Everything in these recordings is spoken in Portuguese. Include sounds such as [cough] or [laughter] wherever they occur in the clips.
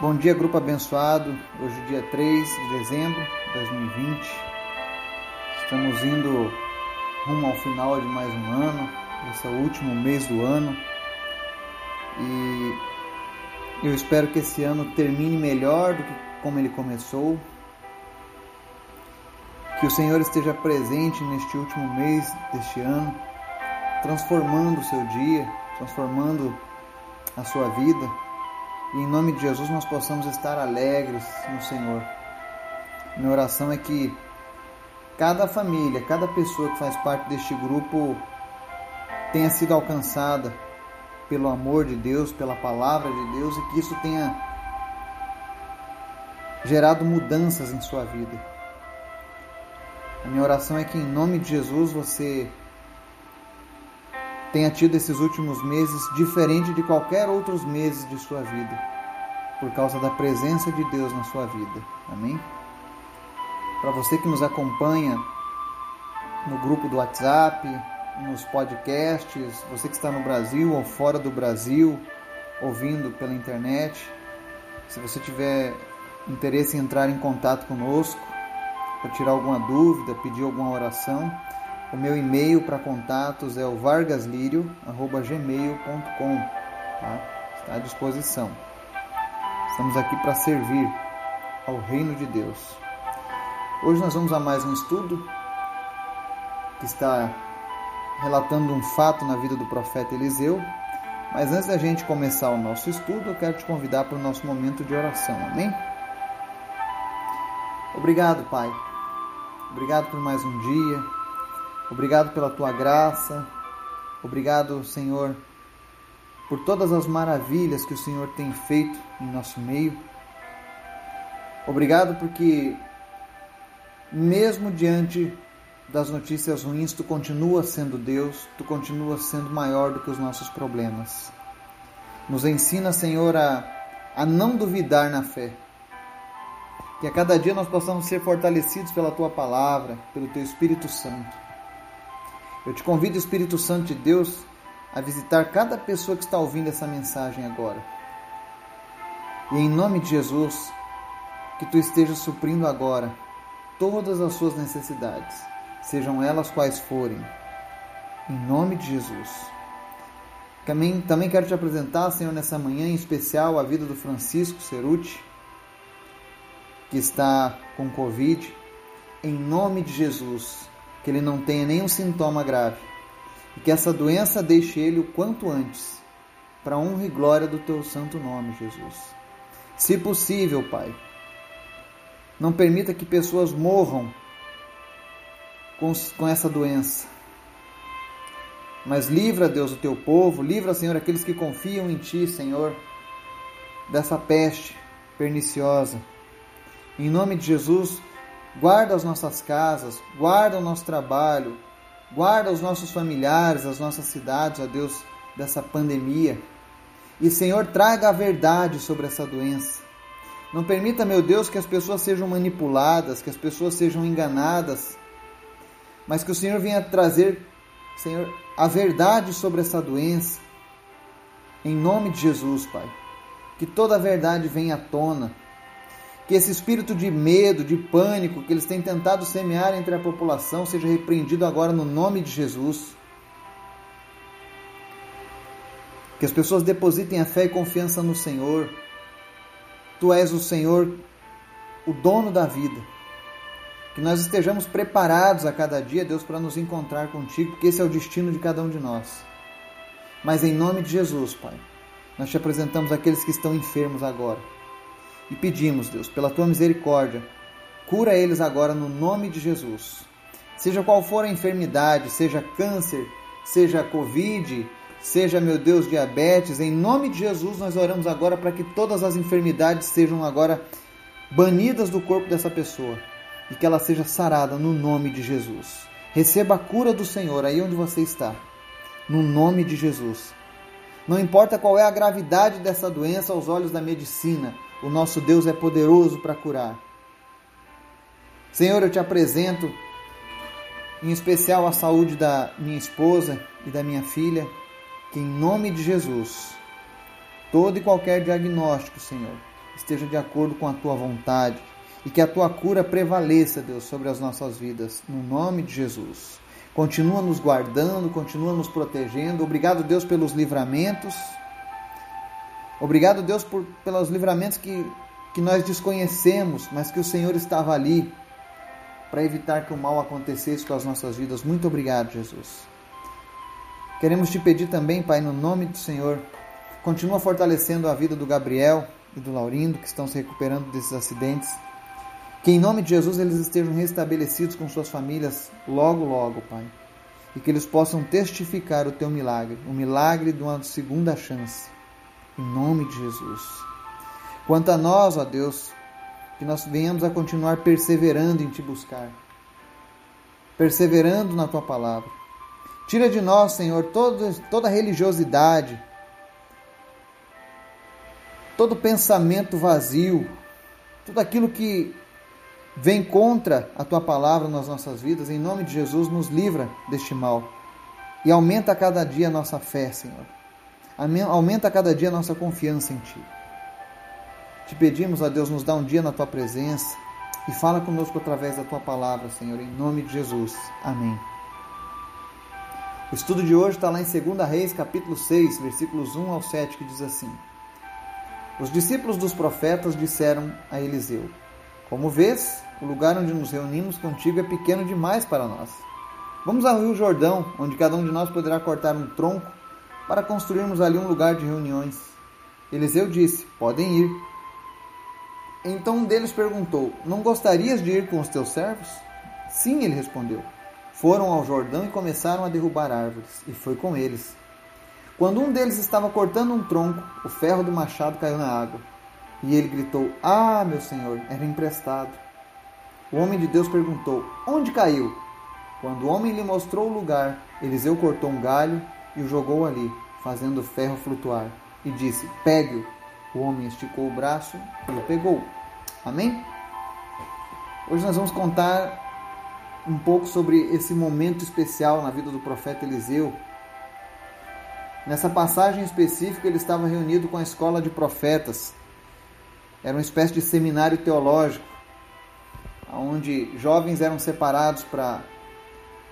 Bom dia, grupo abençoado. Hoje, dia 3 de dezembro de 2020. Estamos indo rumo ao final de mais um ano. Esse é o último mês do ano. E eu espero que esse ano termine melhor do que como ele começou. Que o Senhor esteja presente neste último mês deste ano, transformando o seu dia, transformando a sua vida e em nome de Jesus nós possamos estar alegres no Senhor. Minha oração é que cada família, cada pessoa que faz parte deste grupo tenha sido alcançada pelo amor de Deus, pela palavra de Deus e que isso tenha gerado mudanças em sua vida. A minha oração é que em nome de Jesus você tenha tido esses últimos meses diferente de qualquer outros meses de sua vida, por causa da presença de Deus na sua vida. Amém? Para você que nos acompanha no grupo do WhatsApp, nos podcasts, você que está no Brasil ou fora do Brasil, ouvindo pela internet, se você tiver interesse em entrar em contato conosco, para tirar alguma dúvida, pedir alguma oração, o meu e-mail para contatos é o vargaslirio@gmail.com, tá? Está à disposição. Estamos aqui para servir ao reino de Deus. Hoje nós vamos a mais um estudo que está relatando um fato na vida do profeta Eliseu. Mas antes da gente começar o nosso estudo, eu quero te convidar para o nosso momento de oração. Amém? Obrigado, Pai. Obrigado por mais um dia. Obrigado pela tua graça. Obrigado, Senhor, por todas as maravilhas que o Senhor tem feito em nosso meio. Obrigado porque, mesmo diante das notícias ruins, tu continua sendo Deus, tu continua sendo maior do que os nossos problemas. Nos ensina, Senhor, a, a não duvidar na fé. Que a cada dia nós possamos ser fortalecidos pela tua palavra, pelo teu Espírito Santo. Eu te convido, Espírito Santo de Deus, a visitar cada pessoa que está ouvindo essa mensagem agora. E em nome de Jesus, que tu estejas suprindo agora todas as suas necessidades, sejam elas quais forem. Em nome de Jesus. Também, também quero te apresentar, Senhor, nessa manhã em especial a vida do Francisco Ceruti, que está com Covid. Em nome de Jesus, que ele não tenha nenhum sintoma grave e que essa doença deixe ele o quanto antes, para honra e glória do teu santo nome, Jesus. Se possível, Pai, não permita que pessoas morram com, com essa doença. Mas livra, Deus, o teu povo, livra, Senhor, aqueles que confiam em Ti, Senhor, dessa peste perniciosa. Em nome de Jesus, guarda as nossas casas, guarda o nosso trabalho, guarda os nossos familiares, as nossas cidades, ó Deus, dessa pandemia. E, Senhor, traga a verdade sobre essa doença. Não permita, meu Deus, que as pessoas sejam manipuladas, que as pessoas sejam enganadas, mas que o Senhor venha trazer, Senhor, a verdade sobre essa doença. Em nome de Jesus, Pai. Que toda a verdade venha à tona que esse espírito de medo, de pânico que eles têm tentado semear entre a população seja repreendido agora no nome de Jesus. Que as pessoas depositem a fé e confiança no Senhor. Tu és o Senhor, o dono da vida. Que nós estejamos preparados a cada dia, Deus, para nos encontrar contigo, porque esse é o destino de cada um de nós. Mas em nome de Jesus, Pai, nós te apresentamos aqueles que estão enfermos agora e pedimos, Deus, pela tua misericórdia, cura eles agora no nome de Jesus. Seja qual for a enfermidade, seja câncer, seja Covid, seja, meu Deus, diabetes, em nome de Jesus nós oramos agora para que todas as enfermidades sejam agora banidas do corpo dessa pessoa e que ela seja sarada no nome de Jesus. Receba a cura do Senhor aí onde você está, no nome de Jesus. Não importa qual é a gravidade dessa doença aos olhos da medicina, o nosso Deus é poderoso para curar. Senhor, eu te apresento em especial a saúde da minha esposa e da minha filha, que em nome de Jesus, todo e qualquer diagnóstico, Senhor, esteja de acordo com a tua vontade e que a tua cura prevaleça, Deus, sobre as nossas vidas, no nome de Jesus. Continua nos guardando, continua nos protegendo. Obrigado, Deus, pelos livramentos. Obrigado, Deus, por, pelos livramentos que, que nós desconhecemos, mas que o Senhor estava ali para evitar que o mal acontecesse com as nossas vidas. Muito obrigado, Jesus. Queremos te pedir também, Pai, no nome do Senhor, continua fortalecendo a vida do Gabriel e do Laurindo, que estão se recuperando desses acidentes. Que em nome de Jesus eles estejam restabelecidos com suas famílias logo, logo, Pai. E que eles possam testificar o teu milagre, o milagre de uma segunda chance. Em nome de Jesus. Quanto a nós, ó Deus, que nós venhamos a continuar perseverando em te buscar, perseverando na tua palavra. Tira de nós, Senhor, todo, toda religiosidade, todo pensamento vazio, tudo aquilo que vem contra a tua palavra nas nossas vidas, em nome de Jesus, nos livra deste mal. E aumenta a cada dia a nossa fé, Senhor. Aumenta cada dia a nossa confiança em Ti. Te pedimos, ó Deus, nos dá um dia na tua presença e fala conosco através da tua palavra, Senhor, em nome de Jesus. Amém. O estudo de hoje está lá em 2 Reis, capítulo 6, versículos 1 ao 7, que diz assim: Os discípulos dos profetas disseram a Eliseu: Como vês, o lugar onde nos reunimos contigo é pequeno demais para nós. Vamos ao Rio Jordão, onde cada um de nós poderá cortar um tronco para construirmos ali um lugar de reuniões. Eliseu disse: Podem ir. Então um deles perguntou: Não gostarias de ir com os teus servos? Sim, ele respondeu. Foram ao Jordão e começaram a derrubar árvores, e foi com eles. Quando um deles estava cortando um tronco, o ferro do machado caiu na água. E ele gritou: Ah, meu senhor, era emprestado. O homem de Deus perguntou: Onde caiu? Quando o homem lhe mostrou o lugar, Eliseu cortou um galho e o jogou ali, fazendo o ferro flutuar, e disse: Pegue-o. O homem esticou o braço e o pegou. Amém? Hoje nós vamos contar um pouco sobre esse momento especial na vida do profeta Eliseu. Nessa passagem específica, ele estava reunido com a escola de profetas. Era uma espécie de seminário teológico, onde jovens eram separados para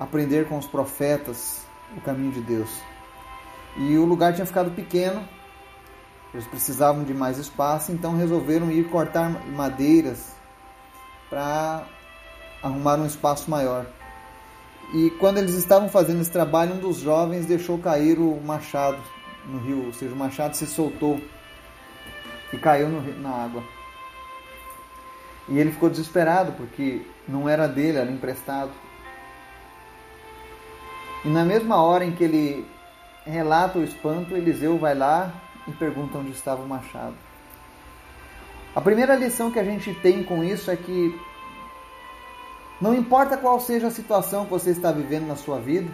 aprender com os profetas o caminho de Deus. E o lugar tinha ficado pequeno eles precisavam de mais espaço, então resolveram ir cortar madeiras para arrumar um espaço maior. E quando eles estavam fazendo esse trabalho, um dos jovens deixou cair o machado no rio, ou seja, o machado se soltou e caiu no, na água. E ele ficou desesperado porque não era dele, era emprestado. E na mesma hora em que ele relata o espanto, Eliseu vai lá e pergunta onde estava o machado. A primeira lição que a gente tem com isso é que não importa qual seja a situação que você está vivendo na sua vida,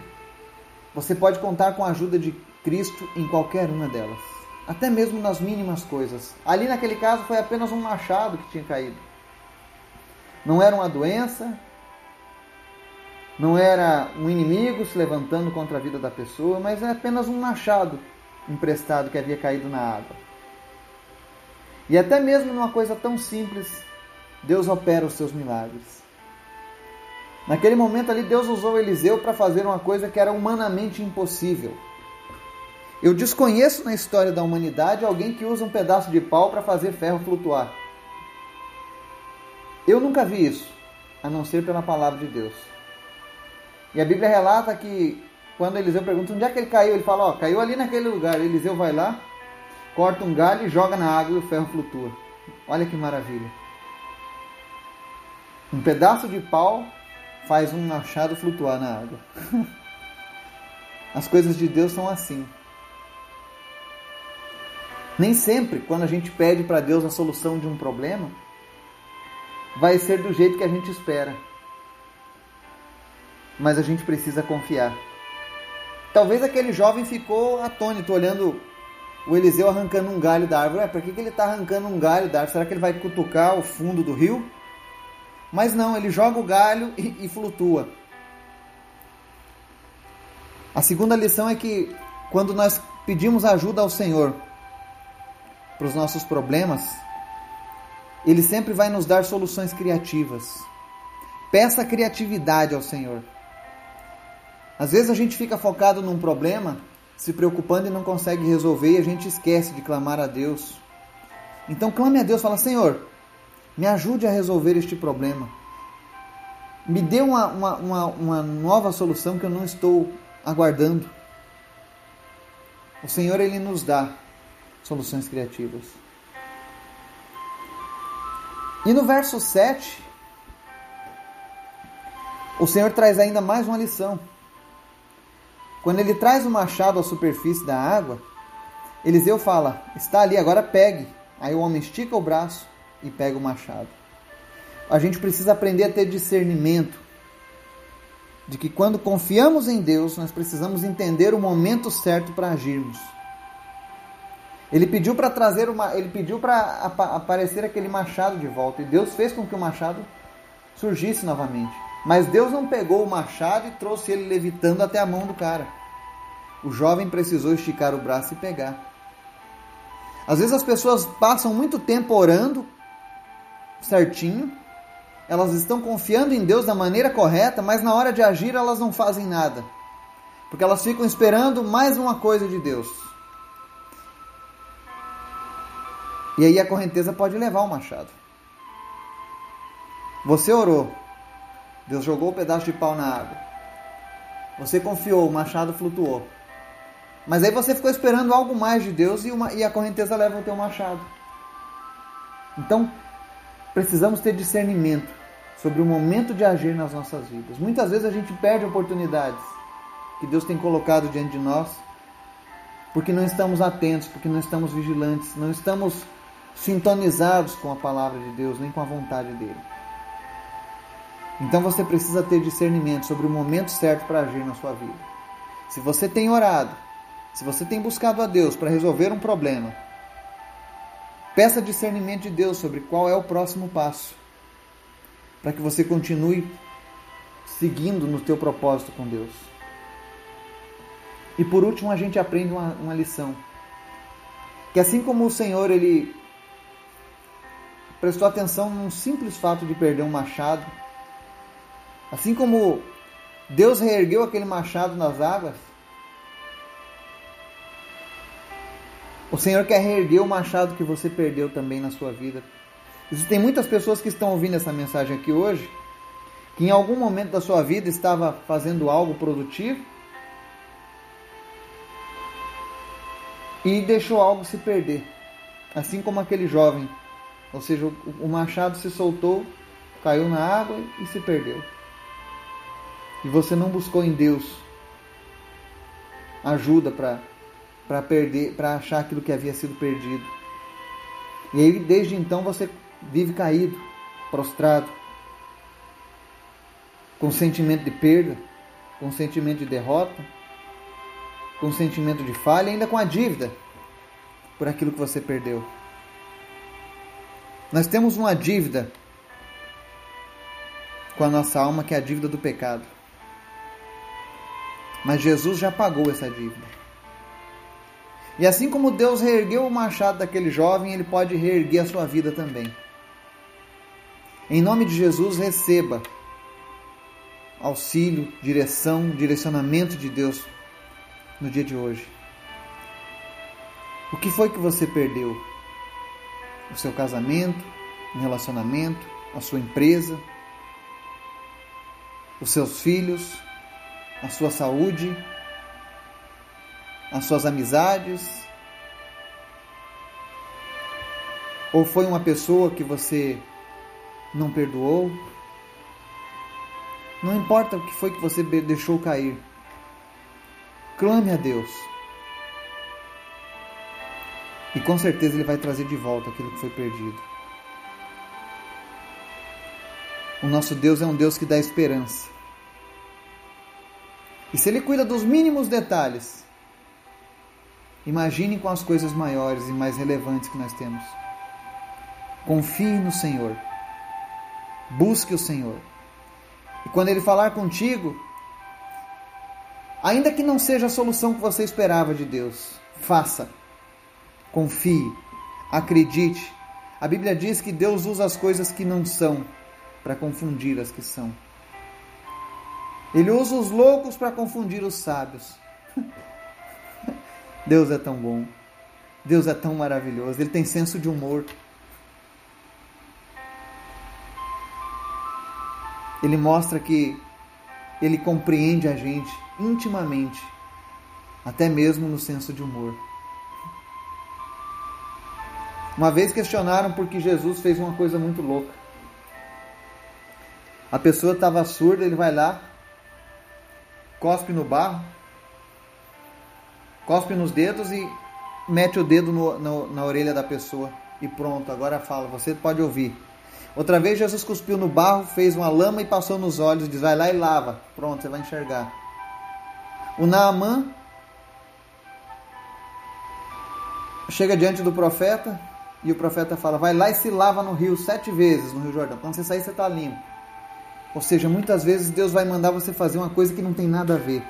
você pode contar com a ajuda de Cristo em qualquer uma delas, até mesmo nas mínimas coisas. Ali naquele caso foi apenas um machado que tinha caído. Não era uma doença, não era um inimigo se levantando contra a vida da pessoa, mas é apenas um machado emprestado que havia caído na água. E até mesmo numa coisa tão simples, Deus opera os seus milagres. Naquele momento ali, Deus usou Eliseu para fazer uma coisa que era humanamente impossível. Eu desconheço na história da humanidade alguém que usa um pedaço de pau para fazer ferro flutuar. Eu nunca vi isso, a não ser pela palavra de Deus. E a Bíblia relata que quando Eliseu pergunta onde é que ele caiu, ele fala, ó, caiu ali naquele lugar. Eliseu vai lá, corta um galho e joga na água e o ferro flutua. Olha que maravilha. Um pedaço de pau faz um machado flutuar na água. [laughs] As coisas de Deus são assim. Nem sempre, quando a gente pede para Deus a solução de um problema, vai ser do jeito que a gente espera. Mas a gente precisa confiar. Talvez aquele jovem ficou atônito, olhando o Eliseu arrancando um galho da árvore. Ué, por que, que ele está arrancando um galho da árvore? Será que ele vai cutucar o fundo do rio? Mas não, ele joga o galho e, e flutua. A segunda lição é que quando nós pedimos ajuda ao Senhor para os nossos problemas, Ele sempre vai nos dar soluções criativas. Peça criatividade ao Senhor. Às vezes a gente fica focado num problema, se preocupando e não consegue resolver e a gente esquece de clamar a Deus. Então clame a Deus, fala: Senhor, me ajude a resolver este problema. Me dê uma, uma, uma, uma nova solução que eu não estou aguardando. O Senhor, Ele nos dá soluções criativas. E no verso 7, o Senhor traz ainda mais uma lição. Quando ele traz o machado à superfície da água, Eliseu fala: Está ali, agora pegue. Aí o homem estica o braço e pega o machado. A gente precisa aprender a ter discernimento de que quando confiamos em Deus, nós precisamos entender o momento certo para agirmos. Ele pediu para trazer uma, ele pediu para aparecer aquele machado de volta e Deus fez com que o machado surgisse novamente. Mas Deus não pegou o machado e trouxe ele levitando até a mão do cara. O jovem precisou esticar o braço e pegar. Às vezes as pessoas passam muito tempo orando certinho, elas estão confiando em Deus da maneira correta, mas na hora de agir elas não fazem nada. Porque elas ficam esperando mais uma coisa de Deus. E aí a correnteza pode levar o machado. Você orou, Deus jogou o um pedaço de pau na água. Você confiou, o machado flutuou. Mas aí você ficou esperando algo mais de Deus e, uma, e a correnteza leva o teu machado. Então, precisamos ter discernimento sobre o momento de agir nas nossas vidas. Muitas vezes a gente perde oportunidades que Deus tem colocado diante de nós porque não estamos atentos, porque não estamos vigilantes, não estamos sintonizados com a palavra de Deus, nem com a vontade dele. Então você precisa ter discernimento sobre o momento certo para agir na sua vida. Se você tem orado, se você tem buscado a Deus para resolver um problema, peça discernimento de Deus sobre qual é o próximo passo, para que você continue seguindo no teu propósito com Deus. E por último, a gente aprende uma, uma lição. Que assim como o Senhor ele prestou atenção num simples fato de perder um machado. Assim como Deus reergueu aquele machado nas águas, o Senhor quer reerguer o machado que você perdeu também na sua vida. Existem muitas pessoas que estão ouvindo essa mensagem aqui hoje, que em algum momento da sua vida estava fazendo algo produtivo e deixou algo se perder. Assim como aquele jovem ou seja, o machado se soltou, caiu na água e se perdeu. E você não buscou em Deus ajuda para para perder, para achar aquilo que havia sido perdido. E aí desde então você vive caído, prostrado, com sentimento de perda, com sentimento de derrota, com sentimento de falha, ainda com a dívida por aquilo que você perdeu. Nós temos uma dívida com a nossa alma, que é a dívida do pecado. Mas Jesus já pagou essa dívida. E assim como Deus reergueu o machado daquele jovem, ele pode reerguer a sua vida também. Em nome de Jesus, receba auxílio, direção, direcionamento de Deus no dia de hoje. O que foi que você perdeu? o seu casamento, um relacionamento, a sua empresa, os seus filhos, a sua saúde, as suas amizades? Ou foi uma pessoa que você não perdoou? Não importa o que foi que você deixou cair. Clame a Deus. E com certeza Ele vai trazer de volta aquilo que foi perdido. O nosso Deus é um Deus que dá esperança. E se Ele cuida dos mínimos detalhes, imagine com as coisas maiores e mais relevantes que nós temos. Confie no Senhor. Busque o Senhor. E quando Ele falar contigo, ainda que não seja a solução que você esperava de Deus, faça. Confie, acredite, A Bíblia diz que Deus usa as coisas que não são para confundir as que são. Ele usa os loucos para confundir os sábios. [laughs] Deus é tão bom. Deus é tão maravilhoso. Ele tem senso de humor. Ele mostra que ele compreende a gente intimamente, até mesmo no senso de humor. Uma vez questionaram porque Jesus fez uma coisa muito louca. A pessoa estava surda, ele vai lá, cospe no barro, cospe nos dedos e mete o dedo no, no, na orelha da pessoa. E pronto, agora fala, você pode ouvir. Outra vez Jesus cuspiu no barro, fez uma lama e passou nos olhos, diz: vai lá e lava. Pronto, você vai enxergar. O Naamã chega diante do profeta e o profeta fala: vai lá e se lava no rio sete vezes, no Rio Jordão. Quando você sair, você está limpo. Ou seja, muitas vezes Deus vai mandar você fazer uma coisa que não tem nada a ver,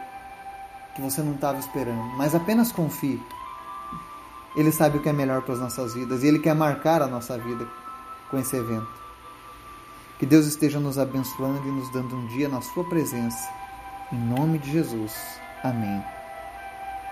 que você não estava esperando. Mas apenas confie. Ele sabe o que é melhor para as nossas vidas e Ele quer marcar a nossa vida com esse evento. Que Deus esteja nos abençoando e nos dando um dia na Sua presença. Em nome de Jesus. Amém.